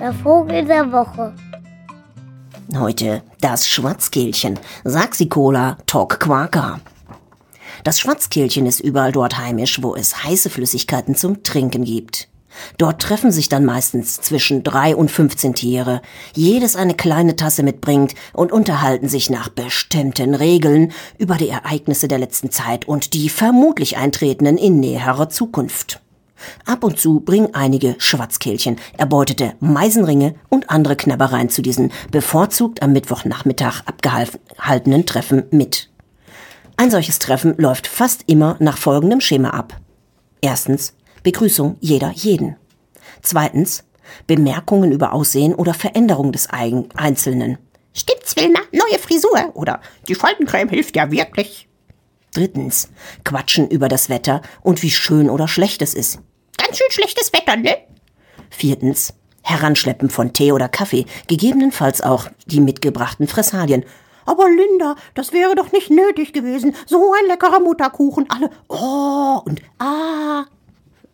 Der Vogel der Woche. Heute das Schwarzkehlchen, Saxicola Tok Quaka. Das Schwarzkehlchen ist überall dort heimisch, wo es heiße Flüssigkeiten zum Trinken gibt. Dort treffen sich dann meistens zwischen drei und 15 Tiere, jedes eine kleine Tasse mitbringt und unterhalten sich nach bestimmten Regeln über die Ereignisse der letzten Zeit und die vermutlich eintretenden in näherer Zukunft. Ab und zu bringen einige Schwarzkehlchen erbeutete Meisenringe und andere Knabbereien zu diesen bevorzugt am Mittwochnachmittag abgehaltenen Treffen mit. Ein solches Treffen läuft fast immer nach folgendem Schema ab. Erstens Begrüßung jeder jeden. Zweitens Bemerkungen über Aussehen oder Veränderung des Einzelnen. Stimmt's, Wilma? Neue Frisur oder die Faltencreme hilft ja wirklich. Drittens Quatschen über das Wetter und wie schön oder schlecht es ist. Ganz schön schlechtes Wetter, ne? Viertens Heranschleppen von Tee oder Kaffee, gegebenenfalls auch die mitgebrachten Fressalien aber Linda, das wäre doch nicht nötig gewesen. So ein leckerer Mutterkuchen. Alle Oh und Ah.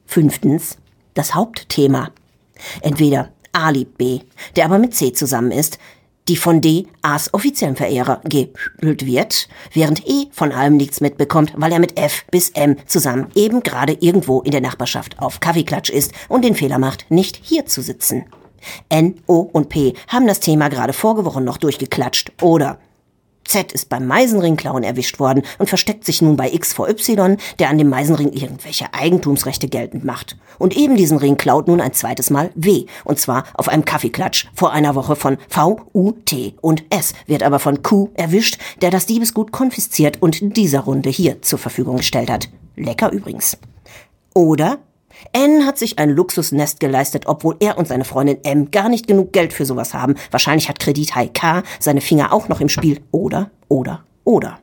Fünftens, das Hauptthema. Entweder A liebt B, der aber mit C zusammen ist, die von D A's offiziellen Verehrer gehüllt wird, während E von allem nichts mitbekommt, weil er mit F bis M zusammen eben gerade irgendwo in der Nachbarschaft auf Kaffeeklatsch ist und den Fehler macht, nicht hier zu sitzen. N, O und P haben das Thema gerade vorige Woche noch durchgeklatscht oder Z ist beim Meisenringklauen erwischt worden und versteckt sich nun bei X vor Y, der an dem Meisenring irgendwelche Eigentumsrechte geltend macht. Und eben diesen Ring klaut nun ein zweites Mal W, und zwar auf einem Kaffeeklatsch vor einer Woche von V, U, T und S, wird aber von Q erwischt, der das Diebesgut konfisziert und dieser Runde hier zur Verfügung gestellt hat. Lecker übrigens. Oder N hat sich ein Luxusnest geleistet, obwohl er und seine Freundin M gar nicht genug Geld für sowas haben. Wahrscheinlich hat Kredithai K seine Finger auch noch im Spiel. Oder, oder, oder.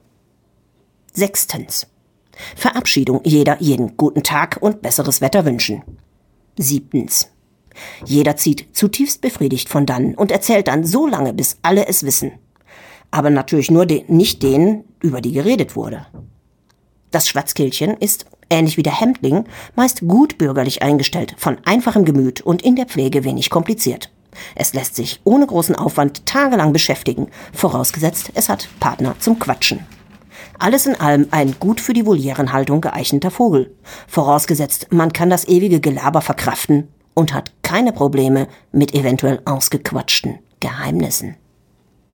Sechstens. Verabschiedung jeder jeden guten Tag und besseres Wetter wünschen. Siebtens. Jeder zieht zutiefst befriedigt von dann und erzählt dann so lange, bis alle es wissen. Aber natürlich nur den, nicht denen, über die geredet wurde. Das Schwarzkehlchen ist ähnlich wie der Hemdling, meist gut bürgerlich eingestellt, von einfachem Gemüt und in der Pflege wenig kompliziert. Es lässt sich ohne großen Aufwand tagelang beschäftigen, vorausgesetzt es hat Partner zum Quatschen. Alles in allem ein gut für die Volierenhaltung geeigneter Vogel, vorausgesetzt man kann das ewige Gelaber verkraften und hat keine Probleme mit eventuell ausgequatschten Geheimnissen.